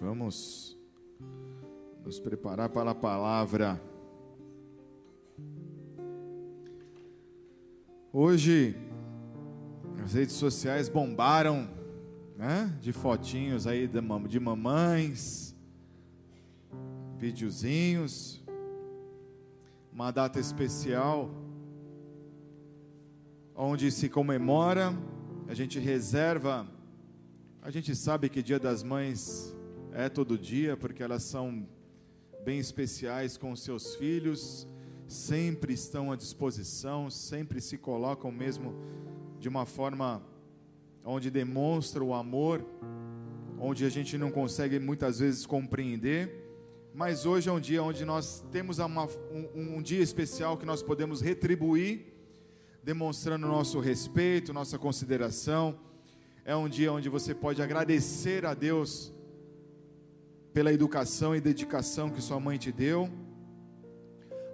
Vamos nos preparar para a palavra. Hoje, as redes sociais bombaram, né? De fotinhos aí de mamães, videozinhos, uma data especial, onde se comemora, a gente reserva, a gente sabe que Dia das Mães é todo dia, porque elas são bem especiais com seus filhos, sempre estão à disposição, sempre se colocam mesmo de uma forma onde demonstra o amor, onde a gente não consegue muitas vezes compreender, mas hoje é um dia onde nós temos uma, um, um dia especial que nós podemos retribuir, demonstrando nosso respeito, nossa consideração. É um dia onde você pode agradecer a Deus pela educação e dedicação que sua mãe te deu.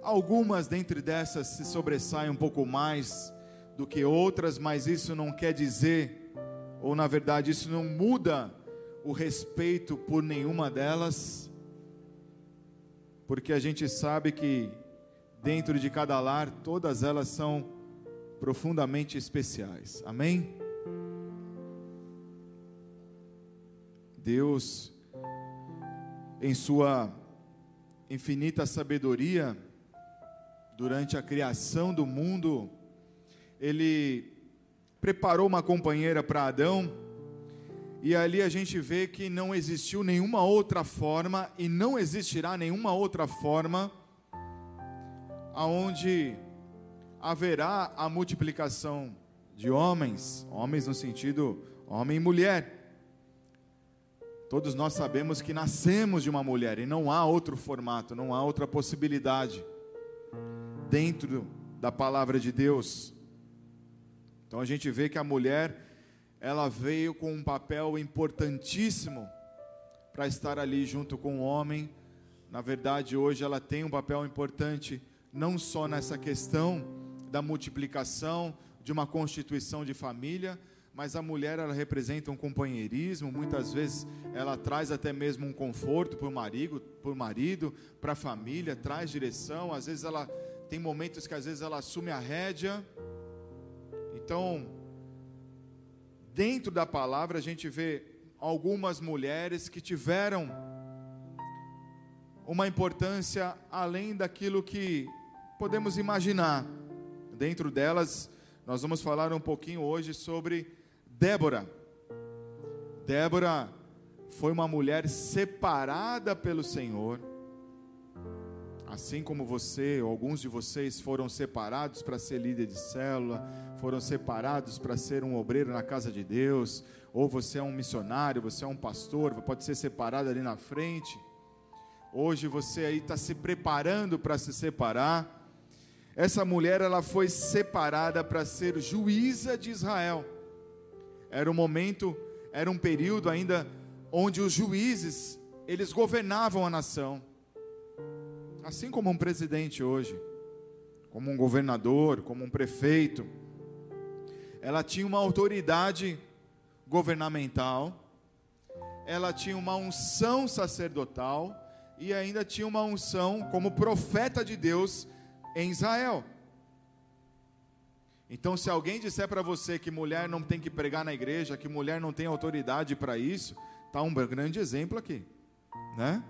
Algumas dentre dessas se sobressaem um pouco mais do que outras, mas isso não quer dizer, ou na verdade, isso não muda o respeito por nenhuma delas, porque a gente sabe que dentro de cada lar todas elas são profundamente especiais. Amém? Deus em sua infinita sabedoria, durante a criação do mundo, ele preparou uma companheira para Adão, e ali a gente vê que não existiu nenhuma outra forma e não existirá nenhuma outra forma aonde haverá a multiplicação de homens, homens no sentido homem e mulher. Todos nós sabemos que nascemos de uma mulher e não há outro formato, não há outra possibilidade dentro da palavra de Deus. Então a gente vê que a mulher ela veio com um papel importantíssimo para estar ali junto com o homem. Na verdade, hoje ela tem um papel importante não só nessa questão da multiplicação de uma constituição de família, mas a mulher ela representa um companheirismo, muitas vezes ela traz até mesmo um conforto para o marido, para marido, a família, traz direção, às vezes ela tem momentos que às vezes ela assume a rédea. Então, dentro da palavra a gente vê algumas mulheres que tiveram uma importância além daquilo que podemos imaginar. Dentro delas, nós vamos falar um pouquinho hoje sobre Débora. Débora foi uma mulher separada pelo Senhor. Assim como você, alguns de vocês foram separados para ser líder de célula, foram separados para ser um obreiro na casa de Deus, ou você é um missionário, você é um pastor, pode ser separado ali na frente. Hoje você aí está se preparando para se separar. Essa mulher ela foi separada para ser juíza de Israel. Era um momento, era um período ainda onde os juízes, eles governavam a nação. Assim como um presidente hoje, como um governador, como um prefeito. Ela tinha uma autoridade governamental, ela tinha uma unção sacerdotal e ainda tinha uma unção como profeta de Deus em Israel. Então, se alguém disser para você que mulher não tem que pregar na igreja, que mulher não tem autoridade para isso, tá um grande exemplo aqui, né?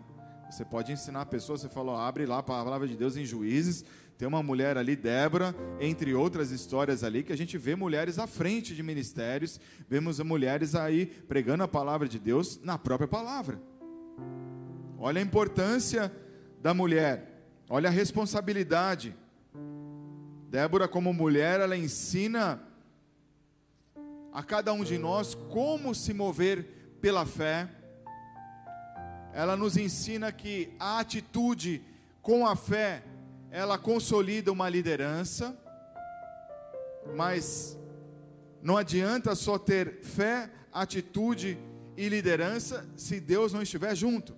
Você pode ensinar a pessoa, você falou, abre lá a palavra de Deus em Juízes, tem uma mulher ali, Débora, entre outras histórias ali, que a gente vê mulheres à frente de ministérios, vemos mulheres aí pregando a palavra de Deus na própria palavra. Olha a importância da mulher, olha a responsabilidade. Débora, como mulher, ela ensina a cada um de nós como se mover pela fé. Ela nos ensina que a atitude com a fé, ela consolida uma liderança, mas não adianta só ter fé, atitude e liderança se Deus não estiver junto.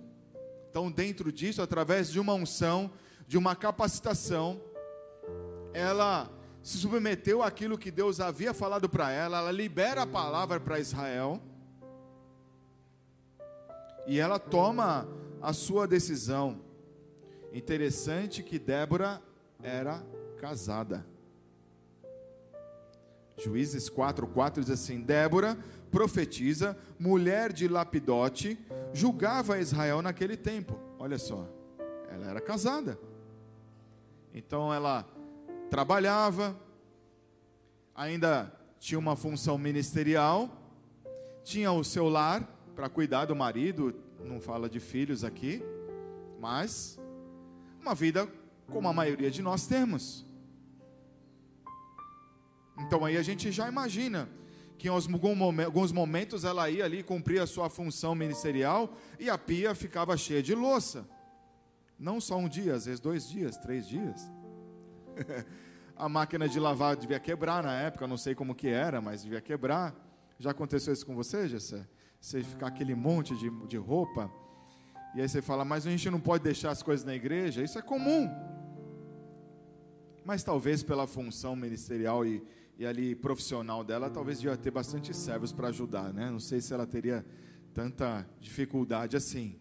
Então, dentro disso, através de uma unção, de uma capacitação, ela se submeteu àquilo que Deus havia falado para ela, ela libera a palavra para Israel. E ela toma a sua decisão. Interessante que Débora era casada. Juízes 4:4 diz assim: Débora, profetiza, mulher de Lapidote, julgava Israel naquele tempo. Olha só, ela era casada. Então ela trabalhava, ainda tinha uma função ministerial, tinha o seu lar para cuidar do marido, não fala de filhos aqui, mas uma vida como a maioria de nós temos. Então aí a gente já imagina que em alguns momentos ela ia ali cumprir a sua função ministerial e a pia ficava cheia de louça. Não só um dia, às vezes dois dias, três dias. a máquina de lavar devia quebrar na época, não sei como que era, mas devia quebrar. Já aconteceu isso com você, Gessé? Você ficar aquele monte de, de roupa, e aí você fala, mas a gente não pode deixar as coisas na igreja, isso é comum. Mas talvez pela função ministerial e, e ali profissional dela, talvez devia ter bastante servos para ajudar, né? Não sei se ela teria tanta dificuldade assim.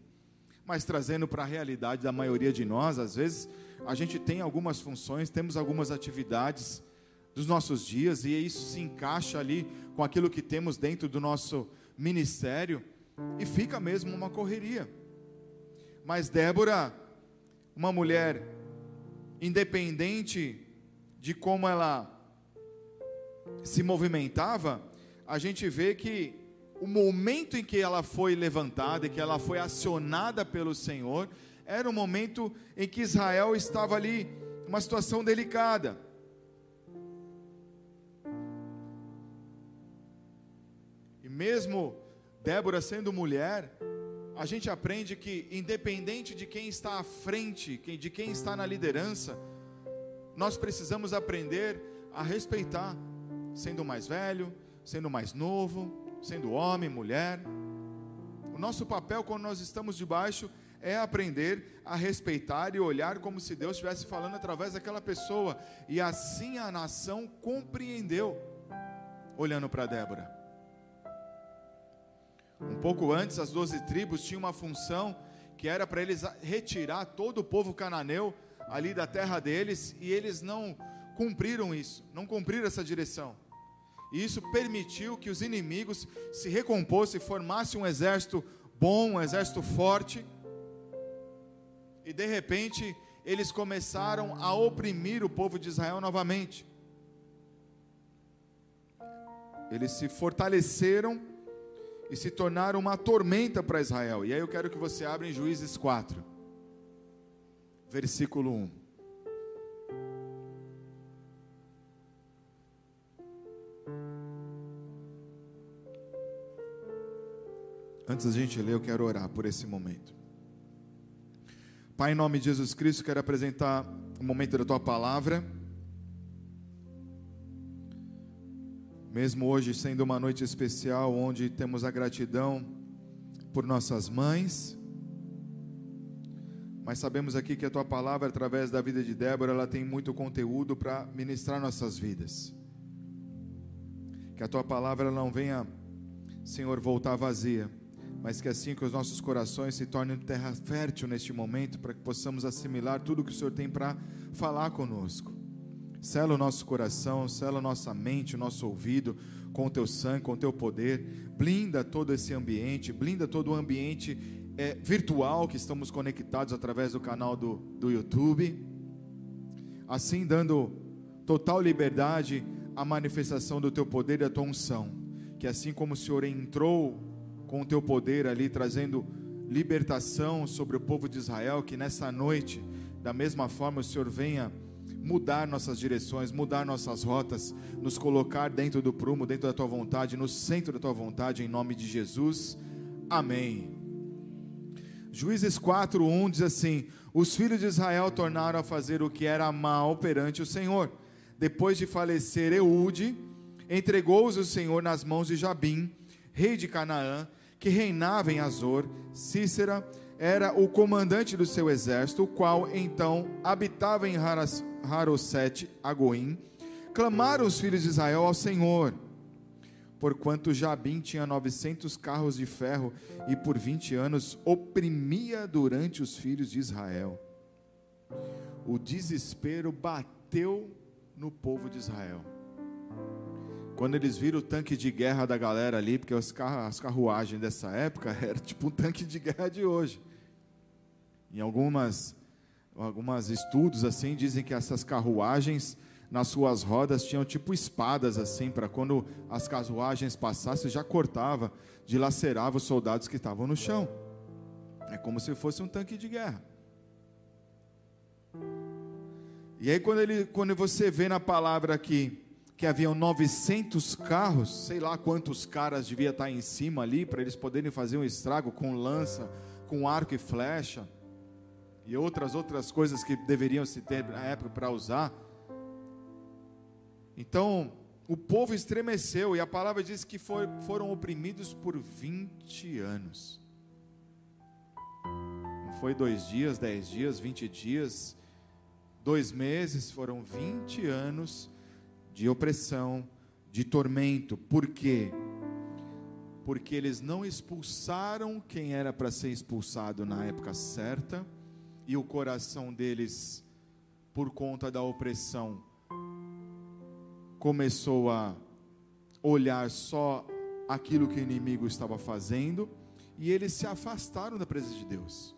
Mas trazendo para a realidade da maioria de nós, às vezes a gente tem algumas funções, temos algumas atividades dos nossos dias e isso se encaixa ali com aquilo que temos dentro do nosso ministério e fica mesmo uma correria. Mas Débora, uma mulher independente de como ela se movimentava, a gente vê que o momento em que ela foi levantada, e que ela foi acionada pelo Senhor, era um momento em que Israel estava ali, uma situação delicada. E mesmo Débora sendo mulher, a gente aprende que, independente de quem está à frente, de quem está na liderança, nós precisamos aprender a respeitar sendo mais velho, sendo mais novo, sendo homem, mulher. O nosso papel quando nós estamos debaixo é aprender a respeitar e olhar como se Deus estivesse falando através daquela pessoa. E assim a nação compreendeu, olhando para Débora. Um pouco antes, as doze tribos tinham uma função que era para eles retirar todo o povo cananeu ali da terra deles, e eles não cumpriram isso, não cumpriram essa direção. E isso permitiu que os inimigos se recompossem, formassem um exército bom, um exército forte. E de repente, eles começaram a oprimir o povo de Israel novamente. Eles se fortaleceram e se tornaram uma tormenta para Israel. E aí eu quero que você abra em Juízes 4, versículo 1. Antes da gente ler, eu quero orar por esse momento. Pai, em nome de Jesus Cristo, quero apresentar o momento da tua palavra. Mesmo hoje sendo uma noite especial, onde temos a gratidão por nossas mães, mas sabemos aqui que a tua palavra, através da vida de Débora, ela tem muito conteúdo para ministrar nossas vidas. Que a tua palavra não venha, Senhor, voltar vazia mas que assim que os nossos corações se tornem terra fértil neste momento, para que possamos assimilar tudo que o Senhor tem para falar conosco. Sela o nosso coração, sela nossa mente, o nosso ouvido com o teu sangue, com o teu poder. Blinda todo esse ambiente, blinda todo o ambiente é, virtual que estamos conectados através do canal do, do YouTube. Assim, dando total liberdade à manifestação do teu poder e da tua unção. Que assim como o Senhor entrou com o teu poder ali, trazendo libertação sobre o povo de Israel, que nessa noite, da mesma forma, o Senhor venha mudar nossas direções, mudar nossas rotas, nos colocar dentro do prumo, dentro da tua vontade, no centro da tua vontade, em nome de Jesus. Amém. Juízes 4:1 diz assim: Os filhos de Israel tornaram a fazer o que era mal perante o Senhor. Depois de falecer Eude, entregou-os o Senhor nas mãos de Jabim, rei de Canaã, que reinava em Azor, Cícera era o comandante do seu exército, o qual então habitava em Harosete Agoim. Clamaram os filhos de Israel ao Senhor. porquanto Jabim tinha 900 carros de ferro e por 20 anos oprimia durante os filhos de Israel. O desespero bateu no povo de Israel. Quando eles viram o tanque de guerra da galera ali, porque as carruagens dessa época era tipo um tanque de guerra de hoje. Em algumas, algumas estudos assim dizem que essas carruagens nas suas rodas tinham tipo espadas assim, para quando as carruagens passassem, já cortava, dilacerava os soldados que estavam no chão. É como se fosse um tanque de guerra. E aí quando, ele, quando você vê na palavra aqui que haviam 900 carros, sei lá quantos caras devia estar em cima ali para eles poderem fazer um estrago com lança, com arco e flecha e outras outras coisas que deveriam se ter na época para usar. Então, o povo estremeceu e a palavra diz que foi, foram oprimidos por 20 anos. Não foi dois dias, dez dias, vinte dias, dois meses, foram 20 anos de opressão, de tormento. Por quê? Porque eles não expulsaram quem era para ser expulsado na época certa, e o coração deles, por conta da opressão, começou a olhar só aquilo que o inimigo estava fazendo e eles se afastaram da presença de Deus.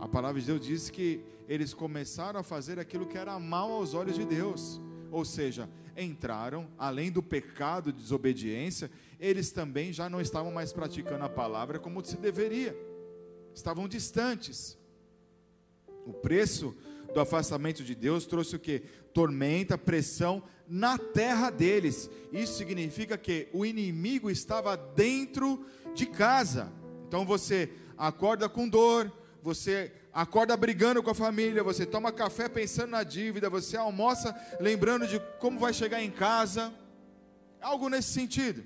A palavra de Deus diz que eles começaram a fazer aquilo que era mal aos olhos de Deus, ou seja, entraram, além do pecado de desobediência, eles também já não estavam mais praticando a palavra como se deveria, estavam distantes. O preço do afastamento de Deus trouxe o que? Tormenta, pressão, na terra deles. Isso significa que o inimigo estava dentro de casa. Então você acorda com dor, você acorda brigando com a família, você toma café pensando na dívida, você almoça lembrando de como vai chegar em casa. Algo nesse sentido.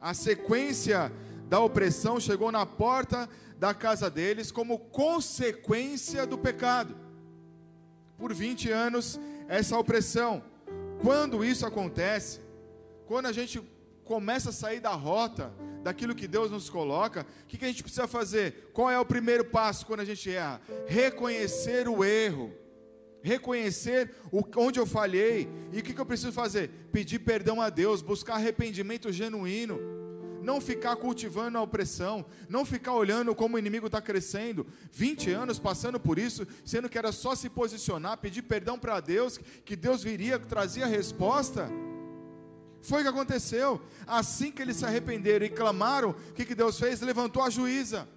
A sequência da opressão chegou na porta da casa deles como consequência do pecado. Por 20 anos, essa opressão. Quando isso acontece, quando a gente começa a sair da rota, daquilo que Deus nos coloca, o que, que a gente precisa fazer? Qual é o primeiro passo quando a gente erra? Reconhecer o erro, reconhecer o, onde eu falhei, e o que, que eu preciso fazer? Pedir perdão a Deus, buscar arrependimento genuíno não ficar cultivando a opressão, não ficar olhando como o inimigo está crescendo, 20 anos passando por isso, sendo que era só se posicionar, pedir perdão para Deus, que Deus viria, trazia a resposta. Foi o que aconteceu. Assim que eles se arrependeram e clamaram, o que, que Deus fez? Levantou a juíza.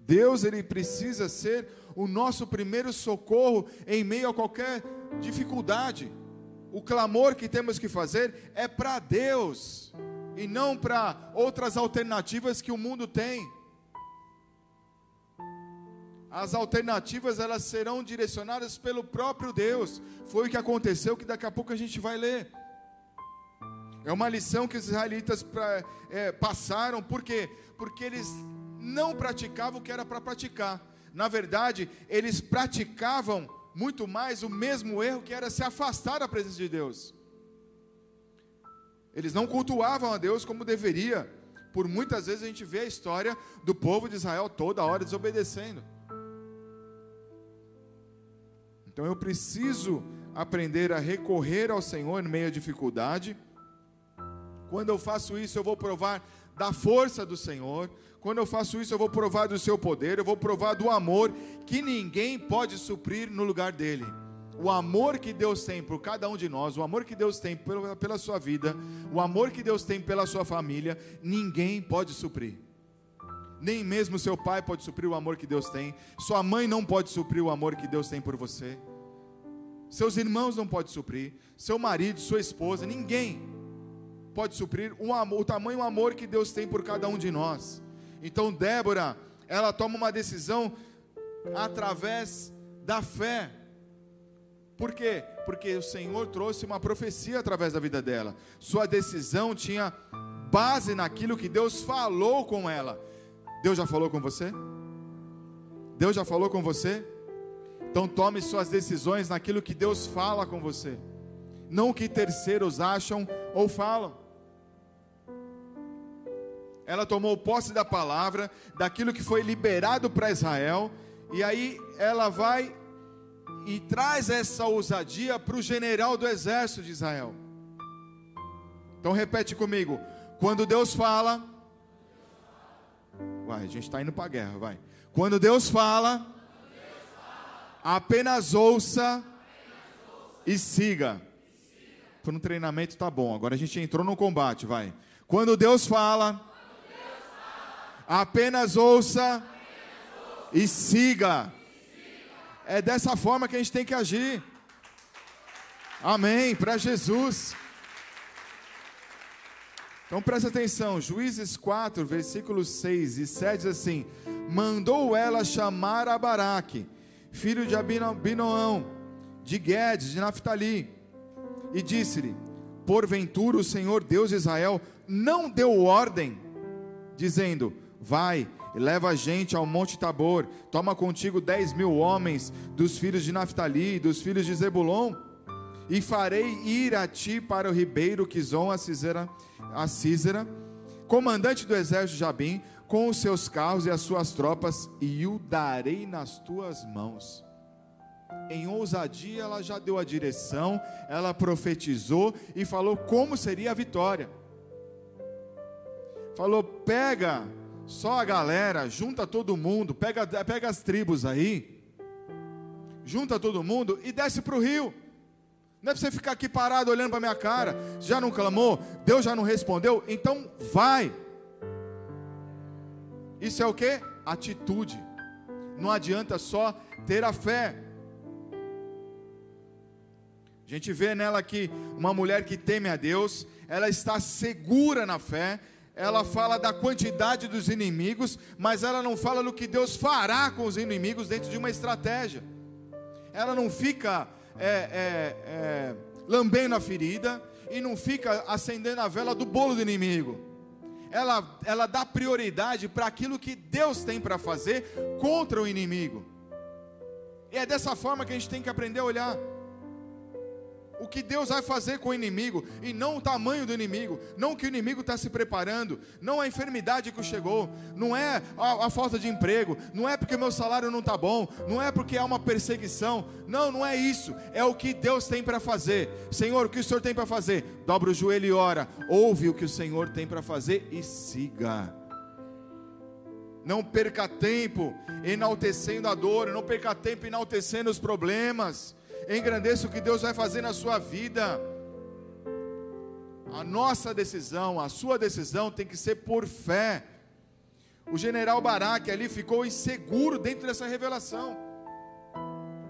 Deus ele precisa ser o nosso primeiro socorro em meio a qualquer dificuldade. O clamor que temos que fazer é para Deus e não para outras alternativas que o mundo tem. As alternativas elas serão direcionadas pelo próprio Deus. Foi o que aconteceu que daqui a pouco a gente vai ler. É uma lição que os israelitas pra, é, passaram, por quê? Porque eles não praticavam o que era para praticar. Na verdade, eles praticavam muito mais o mesmo erro que era se afastar da presença de Deus. Eles não cultuavam a Deus como deveria. Por muitas vezes a gente vê a história do povo de Israel toda hora desobedecendo. Então eu preciso aprender a recorrer ao Senhor em meio à dificuldade. Quando eu faço isso, eu vou provar da força do Senhor. Quando eu faço isso, eu vou provar do seu poder, eu vou provar do amor que ninguém pode suprir no lugar dele. O amor que Deus tem por cada um de nós, o amor que Deus tem pela, sua vida, o amor que Deus tem pela sua família, ninguém pode suprir. Nem mesmo seu pai pode suprir o amor que Deus tem, sua mãe não pode suprir o amor que Deus tem por você, seus irmãos não podem suprir, seu marido, sua esposa, ninguém pode suprir o, amor, o tamanho do amor que Deus tem por cada um de nós. Então Débora, ela toma uma decisão através da fé. Por quê? Porque o Senhor trouxe uma profecia através da vida dela. Sua decisão tinha base naquilo que Deus falou com ela. Deus já falou com você? Deus já falou com você? Então tome suas decisões naquilo que Deus fala com você, não o que terceiros acham ou falam. Ela tomou posse da palavra, daquilo que foi liberado para Israel, e aí ela vai e traz essa ousadia para o general do exército de Israel. Então repete comigo: quando Deus fala, vai, a gente está indo para a guerra, vai. Quando Deus fala, apenas ouça e siga. Para um treinamento tá bom. Agora a gente entrou no combate, vai. Quando Deus fala, apenas ouça e siga. É dessa forma que a gente tem que agir. Amém. Para Jesus. Então presta atenção, Juízes 4, versículos 6 e 7 diz assim: Mandou ela chamar a Baraque, filho de Abinoão, de Guedes, de Naphtali, e disse-lhe: Porventura o Senhor Deus de Israel não deu ordem, dizendo: Vai, leva a gente ao Monte Tabor, toma contigo dez mil homens dos filhos de Naphtali, dos filhos de Zebulon, e farei ir a ti para o ribeiro Quizon, a Císera a Císera, comandante do exército de Jabim, com os seus carros e as suas tropas, e o darei nas tuas mãos. Em ousadia, ela já deu a direção, ela profetizou e falou como seria a vitória. Falou: pega só a galera, junta todo mundo, pega, pega as tribos aí, junta todo mundo e desce para o rio. Não é para você ficar aqui parado olhando para minha cara. Já não clamou? Deus já não respondeu? Então vai. Isso é o que? Atitude. Não adianta só ter a fé. A gente vê nela aqui uma mulher que teme a Deus, ela está segura na fé, ela fala da quantidade dos inimigos, mas ela não fala do que Deus fará com os inimigos dentro de uma estratégia. Ela não fica é, é, é, lambendo a ferida e não fica acendendo a vela do bolo do inimigo. Ela, ela dá prioridade para aquilo que Deus tem para fazer contra o inimigo. E é dessa forma que a gente tem que aprender a olhar o que Deus vai fazer com o inimigo, e não o tamanho do inimigo, não o que o inimigo está se preparando, não a enfermidade que chegou, não é a, a falta de emprego, não é porque meu salário não está bom, não é porque há uma perseguição, não, não é isso, é o que Deus tem para fazer. Senhor, o que o Senhor tem para fazer? Dobra o joelho e ora, ouve o que o Senhor tem para fazer e siga. Não perca tempo enaltecendo a dor, não perca tempo enaltecendo os problemas engrandeça o que Deus vai fazer na sua vida. A nossa decisão, a sua decisão tem que ser por fé. O general Baraque ali ficou inseguro dentro dessa revelação.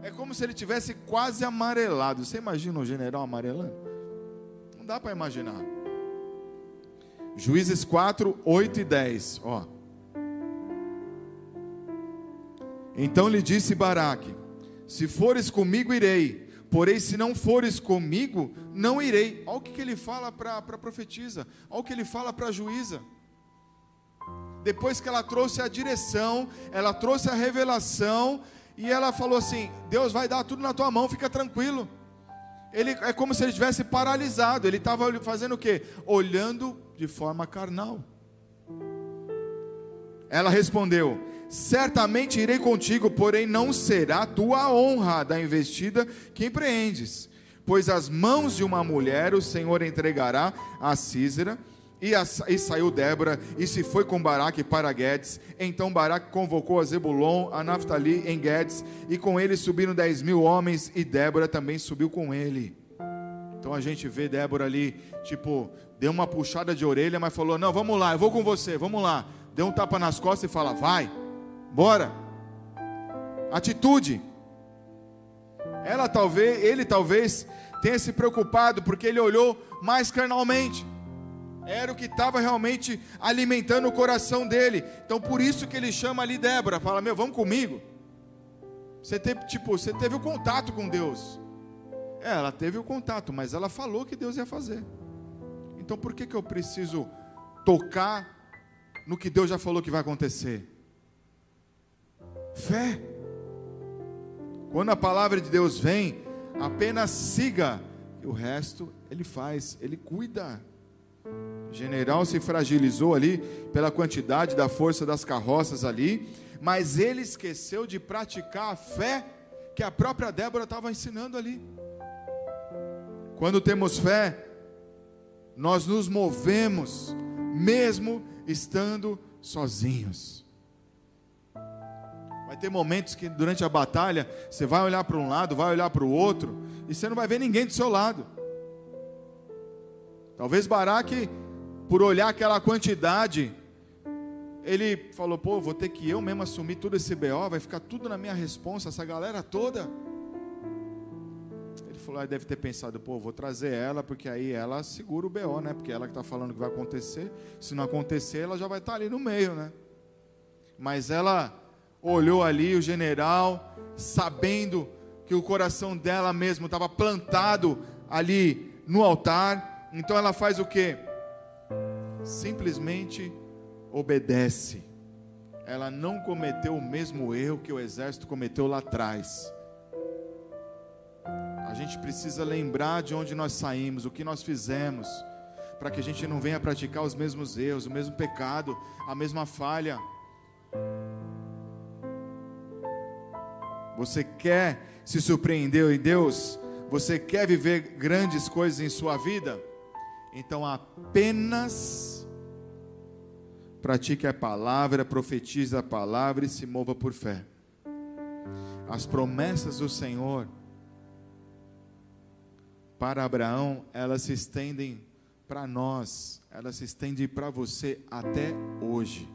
É como se ele tivesse quase amarelado. Você imagina o general amarelando? Não dá para imaginar. Juízes 4, 8 e 10. Ó. Então lhe disse Baraque: se fores comigo, irei. Porém, se não fores comigo, não irei. Olha o que, que ele fala para a profetisa. Olha o que ele fala para a juíza. Depois que ela trouxe a direção, ela trouxe a revelação, e ela falou assim: Deus vai dar tudo na tua mão, fica tranquilo. Ele é como se ele estivesse paralisado. Ele estava fazendo o quê? Olhando de forma carnal. Ela respondeu: Certamente irei contigo, porém não será tua honra da investida que empreendes, pois as mãos de uma mulher o Senhor entregará a Císera. E, a, e, saiu Débora e se foi com Baraque para Guedes. Então Baraque convocou a Zebulon, a Naphtali em Guedes, e com ele subiram dez mil homens, e Débora também subiu com ele. Então a gente vê Débora ali, tipo, deu uma puxada de orelha, mas falou: Não, vamos lá, eu vou com você, vamos lá. Deu um tapa nas costas e fala: Vai. Bora. Atitude. Ela talvez, ele talvez tenha se preocupado porque ele olhou mais carnalmente. Era o que estava realmente alimentando o coração dele. Então por isso que ele chama ali Débora, fala: "Meu, vamos comigo". Você teve, tipo, você teve o contato com Deus. É, ela teve o contato, mas ela falou que Deus ia fazer. Então por que que eu preciso tocar no que Deus já falou que vai acontecer? Fé. Quando a palavra de Deus vem, apenas siga, e o resto ele faz, ele cuida. O general se fragilizou ali pela quantidade da força das carroças ali, mas ele esqueceu de praticar a fé que a própria Débora estava ensinando ali. Quando temos fé, nós nos movemos, mesmo estando sozinhos. Vai ter momentos que durante a batalha você vai olhar para um lado, vai olhar para o outro, e você não vai ver ninguém do seu lado. Talvez Baraque, por olhar aquela quantidade, ele falou: pô, vou ter que eu mesmo assumir todo esse BO, vai ficar tudo na minha responsa, essa galera toda. Ele falou: ah, deve ter pensado, pô, vou trazer ela, porque aí ela segura o BO, né? Porque ela que está falando que vai acontecer. Se não acontecer, ela já vai estar tá ali no meio, né? Mas ela olhou ali o general, sabendo que o coração dela mesmo estava plantado ali no altar. Então ela faz o que? Simplesmente obedece. Ela não cometeu o mesmo erro que o exército cometeu lá atrás. A gente precisa lembrar de onde nós saímos, o que nós fizemos, para que a gente não venha praticar os mesmos erros, o mesmo pecado, a mesma falha. Você quer se surpreender em Deus? Você quer viver grandes coisas em sua vida? Então apenas pratique a palavra, profetize a palavra e se mova por fé. As promessas do Senhor para Abraão, elas se estendem para nós, elas se estendem para você até hoje.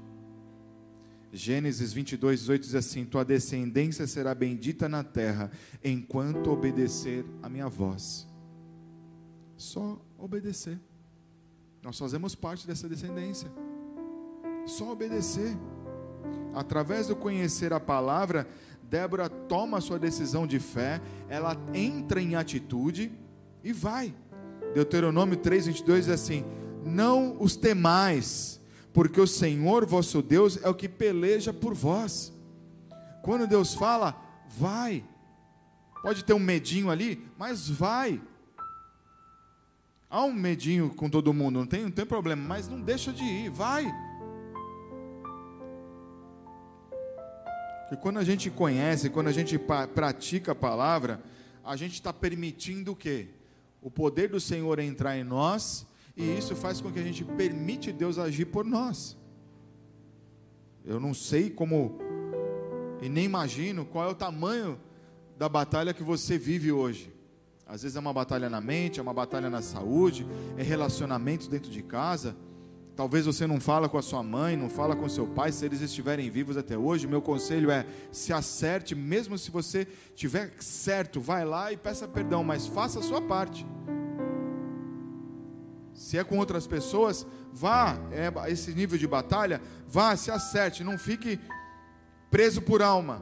Gênesis 22, 18 diz assim: Tua descendência será bendita na terra, enquanto obedecer a minha voz. Só obedecer. Nós fazemos parte dessa descendência. Só obedecer. Através do conhecer a palavra, Débora toma sua decisão de fé, ela entra em atitude e vai. Deuteronômio 3:22 diz assim: Não os temais, porque o Senhor vosso Deus é o que peleja por vós. Quando Deus fala, vai. Pode ter um medinho ali, mas vai. Há um medinho com todo mundo, não tem, não tem problema, mas não deixa de ir, vai. Que quando a gente conhece, quando a gente pratica a palavra, a gente está permitindo o quê? O poder do Senhor entrar em nós, e isso faz com que a gente permite Deus agir por nós. Eu não sei como, e nem imagino qual é o tamanho da batalha que você vive hoje. Às vezes é uma batalha na mente, é uma batalha na saúde, é relacionamentos dentro de casa. Talvez você não fala com a sua mãe, não fala com seu pai, se eles estiverem vivos até hoje. Meu conselho é: se acerte, mesmo se você tiver certo, vai lá e peça perdão, mas faça a sua parte. Se é com outras pessoas, vá, é esse nível de batalha, vá, se acerte, não fique preso por alma.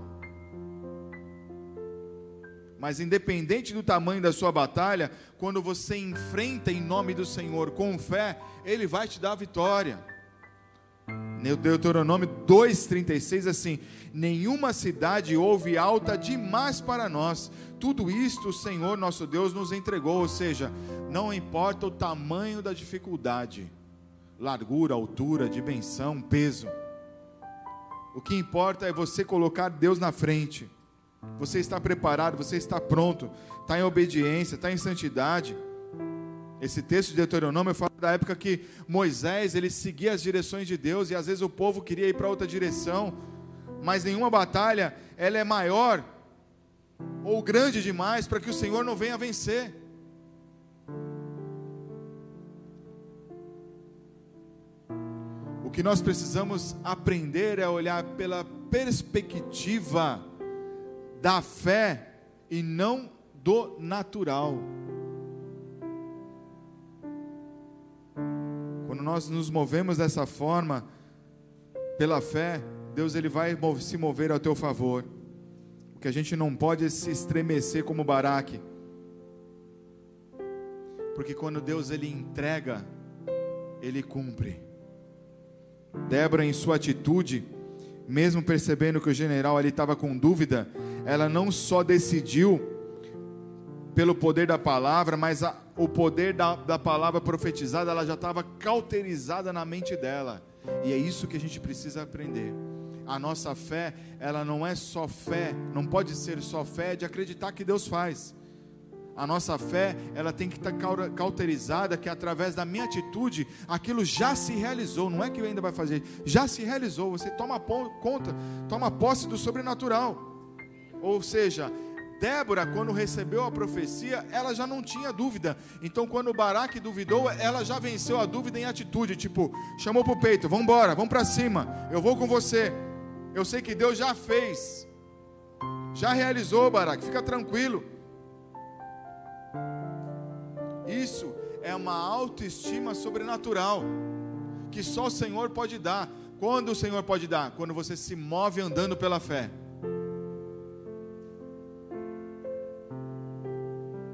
Mas independente do tamanho da sua batalha, quando você enfrenta em nome do Senhor com fé, Ele vai te dar a vitória. Deuteronômio 2,36 assim: Nenhuma cidade houve alta demais para nós, tudo isto o Senhor nosso Deus nos entregou, ou seja, não importa o tamanho da dificuldade, largura, altura, dimensão, peso, o que importa é você colocar Deus na frente. Você está preparado, você está pronto, está em obediência, está em santidade. Esse texto de Deuteronômio fala da época que Moisés ele seguia as direções de Deus e às vezes o povo queria ir para outra direção, mas nenhuma batalha ela é maior ou grande demais para que o Senhor não venha vencer. O que nós precisamos aprender é olhar pela perspectiva da fé e não do natural. Quando nós nos movemos dessa forma, pela fé, Deus ele vai se mover ao teu favor. O que a gente não pode é se estremecer como Baraque. Porque quando Deus ele entrega, ele cumpre. Débora em sua atitude, mesmo percebendo que o general ali estava com dúvida, ela não só decidiu pelo poder da palavra, mas a, o poder da, da palavra profetizada, ela já estava cauterizada na mente dela. E é isso que a gente precisa aprender. A nossa fé, ela não é só fé, não pode ser só fé de acreditar que Deus faz. A nossa fé, ela tem que estar cauterizada que através da minha atitude, aquilo já se realizou, não é que ainda vai fazer, já se realizou. Você toma conta, toma posse do sobrenatural. Ou seja, Débora, quando recebeu a profecia, ela já não tinha dúvida. Então, quando Baraque duvidou, ela já venceu a dúvida em atitude. Tipo, chamou para o peito: vamos embora, vamos para cima, eu vou com você. Eu sei que Deus já fez, já realizou, Baraque, fica tranquilo. Isso é uma autoestima sobrenatural que só o Senhor pode dar. Quando o Senhor pode dar? Quando você se move andando pela fé.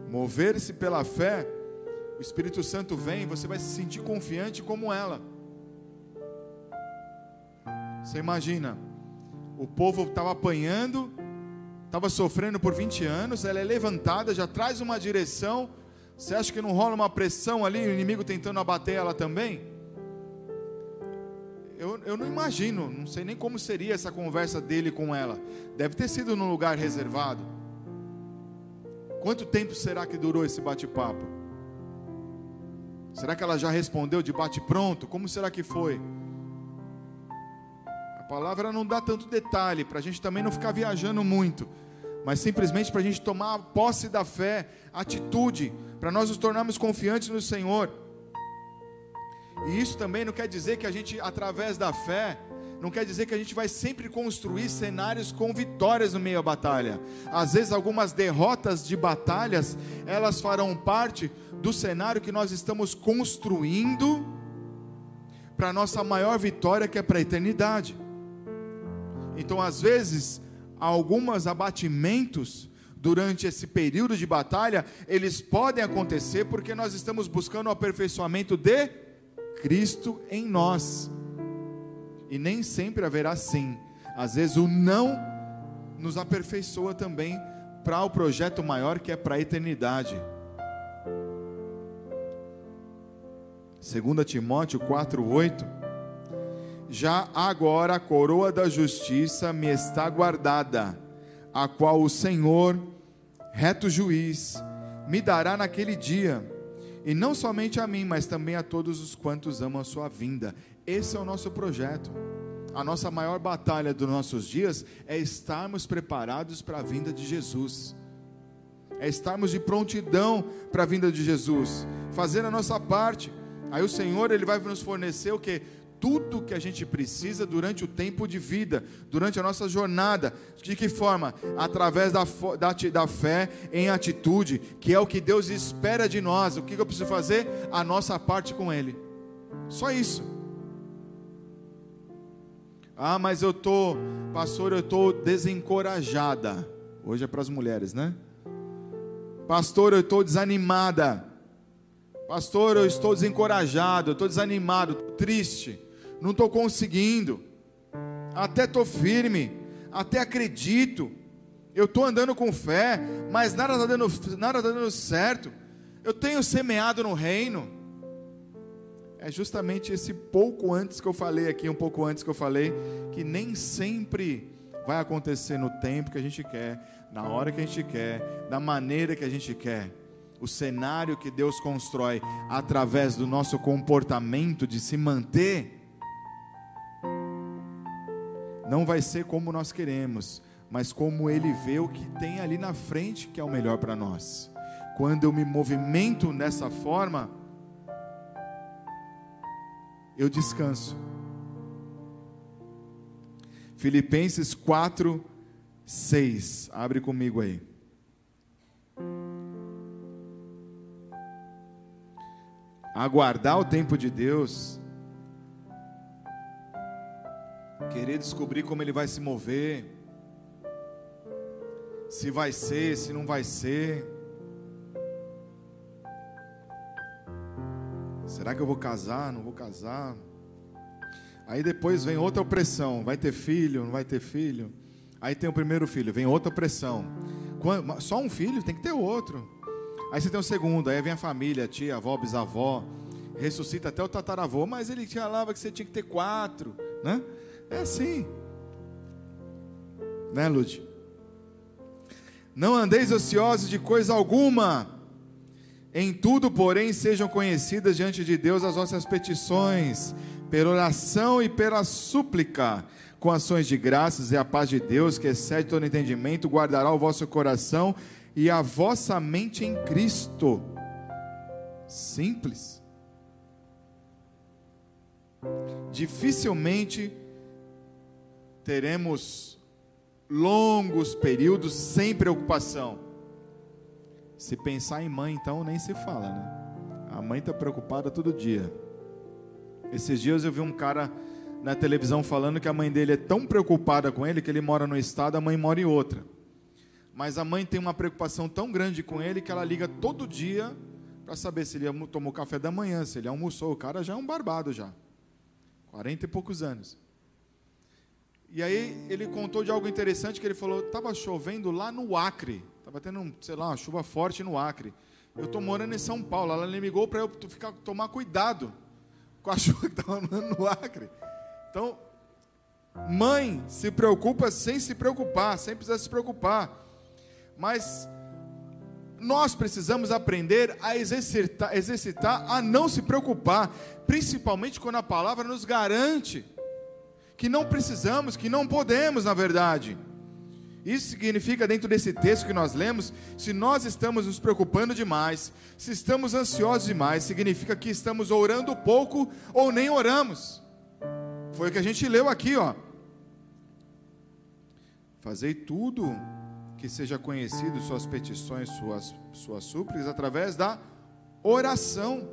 Mover-se pela fé, o Espírito Santo vem, você vai se sentir confiante como ela. Você imagina, o povo estava apanhando, estava sofrendo por 20 anos, ela é levantada, já traz uma direção, você acha que não rola uma pressão ali, o inimigo tentando abater ela também? Eu, eu não imagino, não sei nem como seria essa conversa dele com ela. Deve ter sido num lugar reservado. Quanto tempo será que durou esse bate-papo? Será que ela já respondeu de bate-pronto? Como será que foi? A palavra não dá tanto detalhe, para a gente também não ficar viajando muito, mas simplesmente para a gente tomar posse da fé, atitude, para nós nos tornarmos confiantes no Senhor. E isso também não quer dizer que a gente, através da fé, não quer dizer que a gente vai sempre construir cenários com vitórias no meio da batalha. Às vezes, algumas derrotas de batalhas, elas farão parte do cenário que nós estamos construindo para a nossa maior vitória, que é para a eternidade. Então, às vezes, alguns abatimentos durante esse período de batalha, eles podem acontecer porque nós estamos buscando o aperfeiçoamento de Cristo em nós. E nem sempre haverá sim. Às vezes o não nos aperfeiçoa também para o projeto maior que é para a eternidade. 2 Timóteo 4:8 Já agora a coroa da justiça me está guardada a qual o Senhor, reto juiz, me dará naquele dia, e não somente a mim, mas também a todos os quantos amam a sua vinda. Esse é o nosso projeto. A nossa maior batalha dos nossos dias é estarmos preparados para a vinda de Jesus. É estarmos de prontidão para a vinda de Jesus, fazer a nossa parte. Aí o Senhor ele vai nos fornecer o que? tudo que a gente precisa durante o tempo de vida, durante a nossa jornada. De que forma? Através da, da, da fé em atitude, que é o que Deus espera de nós. O que eu preciso fazer? A nossa parte com Ele. Só isso. Ah, mas eu tô, pastor, eu tô desencorajada. Hoje é para as mulheres, né? Pastor, eu estou desanimada. Pastor, eu estou desencorajado, eu estou desanimado, triste não estou conseguindo, até estou firme, até acredito, eu estou andando com fé, mas nada está dando, nada tá dando certo, eu tenho semeado no reino. É justamente esse pouco antes que eu falei aqui, um pouco antes que eu falei, que nem sempre vai acontecer no tempo que a gente quer, na hora que a gente quer, da maneira que a gente quer. O cenário que Deus constrói através do nosso comportamento de se manter não vai ser como nós queremos, mas como Ele vê o que tem ali na frente que é o melhor para nós. Quando eu me movimento dessa forma, eu descanso. Filipenses 4, 6. Abre comigo aí. Aguardar o tempo de Deus querer descobrir como ele vai se mover, se vai ser, se não vai ser. Será que eu vou casar? Não vou casar? Aí depois vem outra opressão: vai ter filho? Não vai ter filho? Aí tem o primeiro filho, vem outra pressão. Só um filho, tem que ter outro. Aí você tem o segundo, aí vem a família, tia, avó, bisavó, ressuscita até o tataravô, mas ele te falava que você tinha que ter quatro, né? É assim. Né, Lud? Não andeis ociosos de coisa alguma. Em tudo, porém, sejam conhecidas diante de Deus as vossas petições, pela oração e pela súplica, com ações de graças, e a paz de Deus, que excede todo entendimento, guardará o vosso coração e a vossa mente em Cristo. Simples. Dificilmente teremos longos períodos sem preocupação. Se pensar em mãe, então nem se fala, né? A mãe está preocupada todo dia. Esses dias eu vi um cara na televisão falando que a mãe dele é tão preocupada com ele que ele mora no estado, a mãe mora em outra. Mas a mãe tem uma preocupação tão grande com ele que ela liga todo dia para saber se ele tomou café da manhã, se ele almoçou. O cara já é um barbado já. 40 e poucos anos. E aí ele contou de algo interessante que ele falou: estava chovendo lá no Acre, estava tendo, sei lá, uma chuva forte no Acre. Eu estou morando em São Paulo. Ela me ligou para eu ficar, tomar cuidado com a chuva que estava no Acre. Então, mãe se preocupa sem se preocupar, sem precisar se preocupar. Mas nós precisamos aprender a exercitar, exercitar a não se preocupar, principalmente quando a palavra nos garante que não precisamos, que não podemos, na verdade. Isso significa, dentro desse texto que nós lemos, se nós estamos nos preocupando demais, se estamos ansiosos demais, significa que estamos orando pouco ou nem oramos. Foi o que a gente leu aqui, ó. Fazei tudo que seja conhecido suas petições, suas, suas súplicas, através da oração.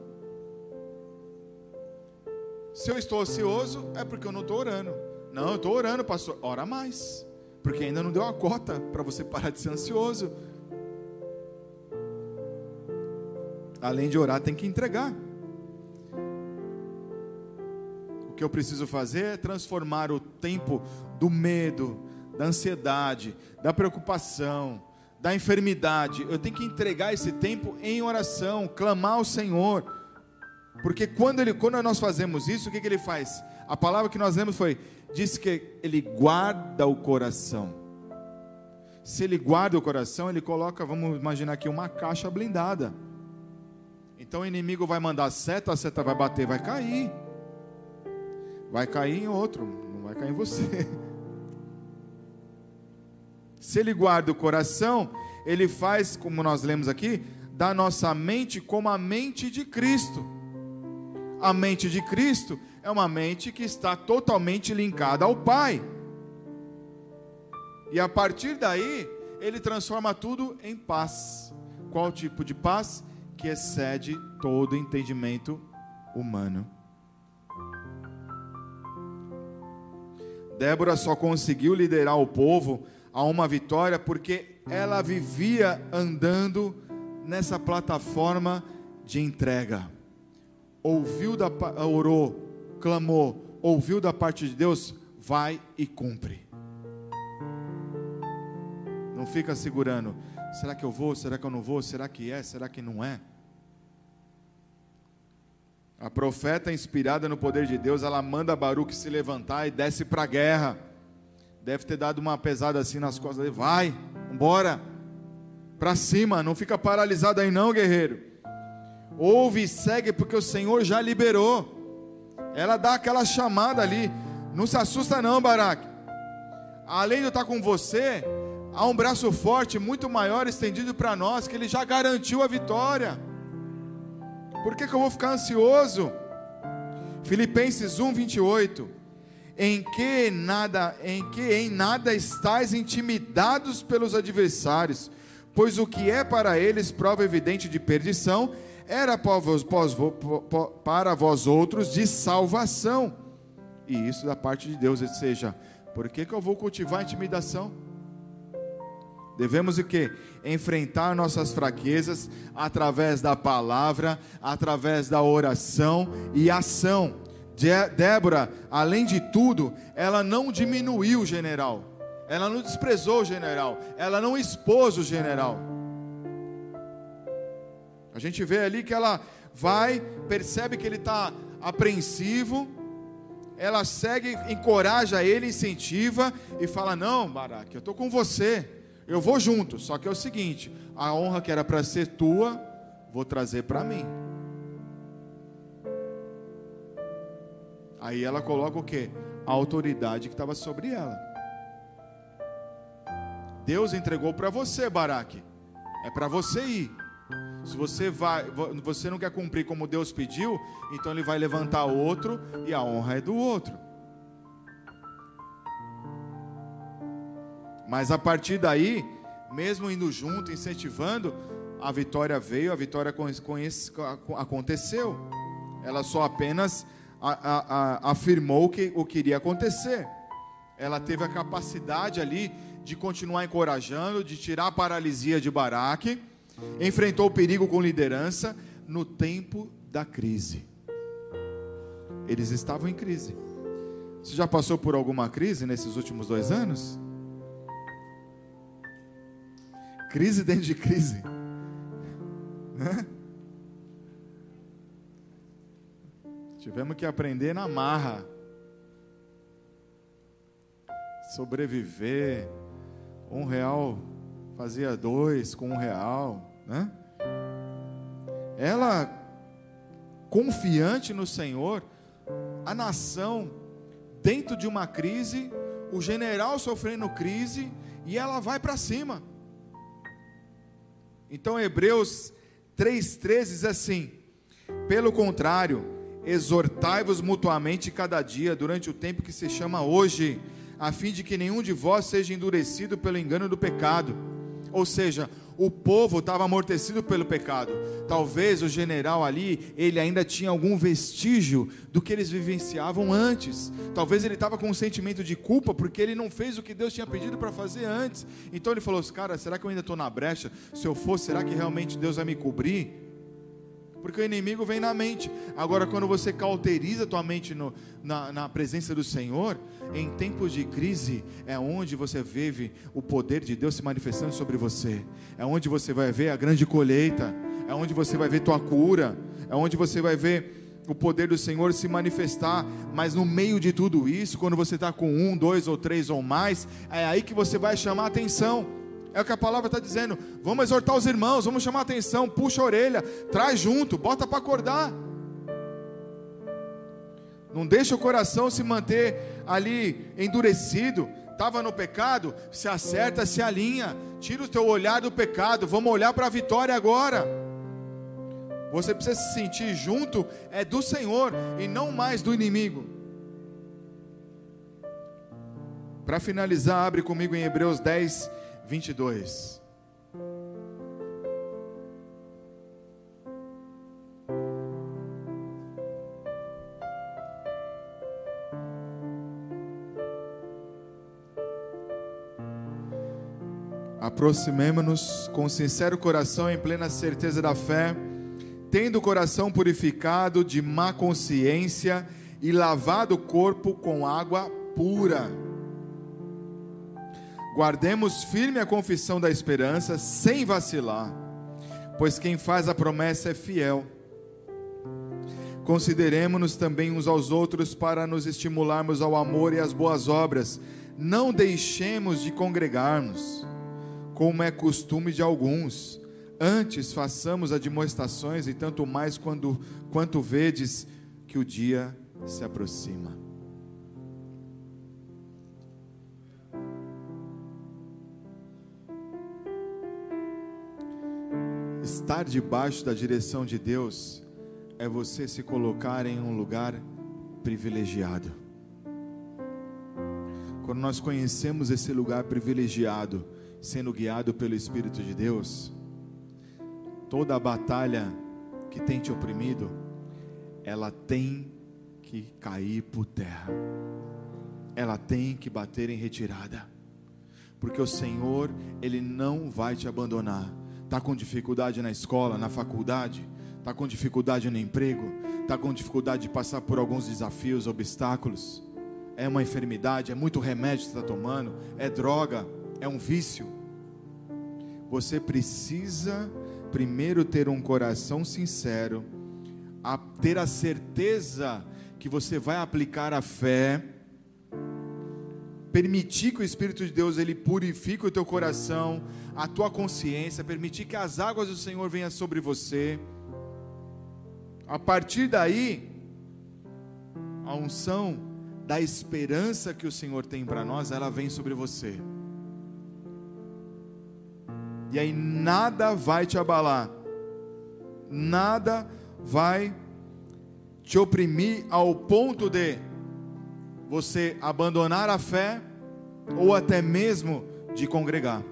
Se eu estou ocioso, é porque eu não estou orando. Não, eu estou orando, pastor. Ora mais. Porque ainda não deu a cota para você parar de ser ansioso. Além de orar, tem que entregar. O que eu preciso fazer é transformar o tempo do medo, da ansiedade, da preocupação, da enfermidade. Eu tenho que entregar esse tempo em oração, clamar ao Senhor porque quando, ele, quando nós fazemos isso, o que, que ele faz? A palavra que nós lemos foi: diz que ele guarda o coração. Se ele guarda o coração, ele coloca, vamos imaginar aqui, uma caixa blindada. Então o inimigo vai mandar seta, a seta vai bater, vai cair. Vai cair em outro, não vai cair em você. Se ele guarda o coração, ele faz, como nós lemos aqui, da nossa mente como a mente de Cristo. A mente de Cristo é uma mente que está totalmente linkada ao Pai. E a partir daí, ele transforma tudo em paz. Qual tipo de paz? Que excede todo entendimento humano. Débora só conseguiu liderar o povo a uma vitória porque ela vivia andando nessa plataforma de entrega ouviu da orou, clamou, ouviu da parte de Deus, vai e cumpre. Não fica segurando. Será que eu vou? Será que eu não vou? Será que é? Será que não é? A profeta, inspirada no poder de Deus, ela manda Baruque se levantar e desce para a guerra. Deve ter dado uma pesada assim nas costas dele. Vai, embora, para cima, não fica paralisado aí não, guerreiro. Ouve e segue, porque o Senhor já liberou. Ela dá aquela chamada ali. Não se assusta, não, Baraque. Além de eu estar com você, há um braço forte, muito maior, estendido para nós, que Ele já garantiu a vitória. Por que, que eu vou ficar ansioso? Filipenses 1, 28. Em que nada, em que em nada estáis intimidados pelos adversários, pois o que é para eles prova evidente de perdição, era para vós outros de salvação. E isso da parte de Deus, ou seja, por que, que eu vou cultivar intimidação? Devemos o que? Enfrentar nossas fraquezas através da palavra, através da oração e ação. De Débora, além de tudo, ela não diminuiu o general, Ela não desprezou o general, ela não expôs o general. A gente vê ali que ela vai, percebe que ele está apreensivo, ela segue, encoraja ele, incentiva e fala: Não, Baraque, eu estou com você, eu vou junto. Só que é o seguinte: a honra que era para ser tua, vou trazer para mim. Aí ela coloca o que? A autoridade que estava sobre ela. Deus entregou para você, Baraque. É para você ir. Se você vai, você não quer cumprir como Deus pediu, então ele vai levantar outro e a honra é do outro. Mas a partir daí, mesmo indo junto, incentivando, a vitória veio, a vitória aconteceu. Ela só apenas afirmou que o que iria acontecer. Ela teve a capacidade ali de continuar encorajando, de tirar a paralisia de Baraque, enfrentou o perigo com liderança no tempo da crise. Eles estavam em crise. Você já passou por alguma crise nesses últimos dois anos? Crise dentro de crise. Tivemos que aprender na marra. Sobreviver, um real fazia dois com um real, né? Ela, confiante no Senhor, a nação dentro de uma crise, o general sofrendo crise, e ela vai para cima. Então, Hebreus 3,13 diz assim: pelo contrário, exortai-vos mutuamente cada dia, durante o tempo que se chama hoje a fim de que nenhum de vós seja endurecido pelo engano do pecado. Ou seja, o povo estava amortecido pelo pecado. Talvez o general ali, ele ainda tinha algum vestígio do que eles vivenciavam antes. Talvez ele estava com um sentimento de culpa porque ele não fez o que Deus tinha pedido para fazer antes. Então ele falou: Cara, será que eu ainda estou na brecha? Se eu for, será que realmente Deus vai me cobrir? Porque o inimigo vem na mente. Agora, quando você cauteriza tua mente no, na, na presença do Senhor, em tempos de crise, é onde você vive o poder de Deus se manifestando sobre você, é onde você vai ver a grande colheita, é onde você vai ver tua cura, é onde você vai ver o poder do Senhor se manifestar, mas no meio de tudo isso, quando você está com um, dois ou três ou mais, é aí que você vai chamar a atenção. É o que a palavra está dizendo. Vamos exortar os irmãos, vamos chamar a atenção, puxa a orelha, traz junto, bota para acordar. Não deixa o coração se manter ali endurecido. Estava no pecado, se acerta, se alinha, tira o teu olhar do pecado, vamos olhar para a vitória agora. Você precisa se sentir junto, é do Senhor e não mais do inimigo. Para finalizar, abre comigo em Hebreus 10, 22. Aproximemo-nos com sincero coração em plena certeza da fé, tendo o coração purificado de má consciência e lavado o corpo com água pura Guardemos firme a confissão da esperança, sem vacilar, pois quem faz a promessa é fiel. Consideremos-nos também uns aos outros para nos estimularmos ao amor e às boas obras. Não deixemos de congregar-nos, como é costume de alguns. Antes façamos admoestações, e tanto mais quando, quanto vedes que o dia se aproxima. Estar debaixo da direção de Deus é você se colocar em um lugar privilegiado. Quando nós conhecemos esse lugar privilegiado, sendo guiado pelo Espírito de Deus, toda a batalha que tem te oprimido, ela tem que cair por terra, ela tem que bater em retirada, porque o Senhor, Ele não vai te abandonar está com dificuldade na escola, na faculdade, está com dificuldade no emprego, está com dificuldade de passar por alguns desafios, obstáculos. é uma enfermidade, é muito remédio que está tomando, é droga, é um vício. Você precisa primeiro ter um coração sincero, a ter a certeza que você vai aplicar a fé, permitir que o Espírito de Deus ele purifique o teu coração, a tua consciência, permitir que as águas do Senhor venham sobre você. A partir daí, a unção da esperança que o Senhor tem para nós, ela vem sobre você. E aí nada vai te abalar, nada vai te oprimir ao ponto de você abandonar a fé ou até mesmo de congregar,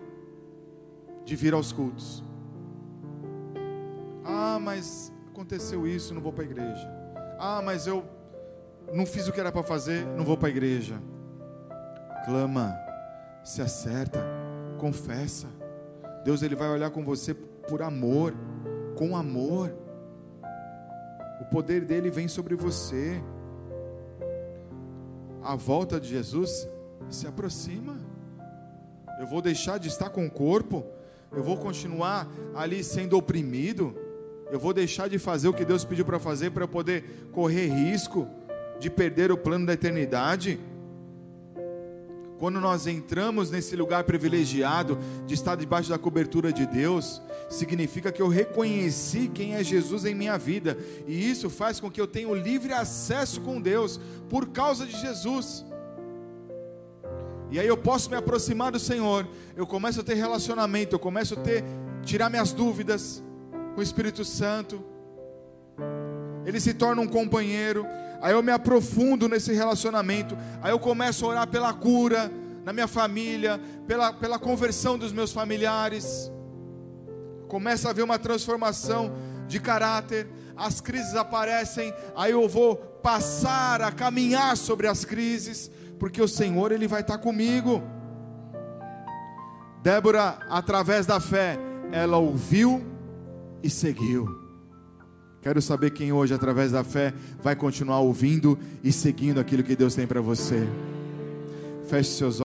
de vir aos cultos. Ah, mas aconteceu isso, não vou para a igreja. Ah, mas eu não fiz o que era para fazer, não vou para a igreja. Clama, se acerta, confessa. Deus ele vai olhar com você por amor, com amor. O poder dele vem sobre você. A volta de Jesus se aproxima. Eu vou deixar de estar com o corpo, eu vou continuar ali sendo oprimido, eu vou deixar de fazer o que Deus pediu para fazer para poder correr risco de perder o plano da eternidade. Quando nós entramos nesse lugar privilegiado de estar debaixo da cobertura de Deus, significa que eu reconheci quem é Jesus em minha vida, e isso faz com que eu tenha o livre acesso com Deus por causa de Jesus. E aí eu posso me aproximar do Senhor, eu começo a ter relacionamento, eu começo a ter tirar minhas dúvidas com o Espírito Santo. Ele se torna um companheiro, aí eu me aprofundo nesse relacionamento, aí eu começo a orar pela cura na minha família, pela, pela conversão dos meus familiares, começa a haver uma transformação de caráter, as crises aparecem, aí eu vou passar a caminhar sobre as crises, porque o Senhor ele vai estar comigo. Débora, através da fé, ela ouviu e seguiu. Quero saber quem hoje, através da fé, vai continuar ouvindo e seguindo aquilo que Deus tem para você. Feche seus olhos.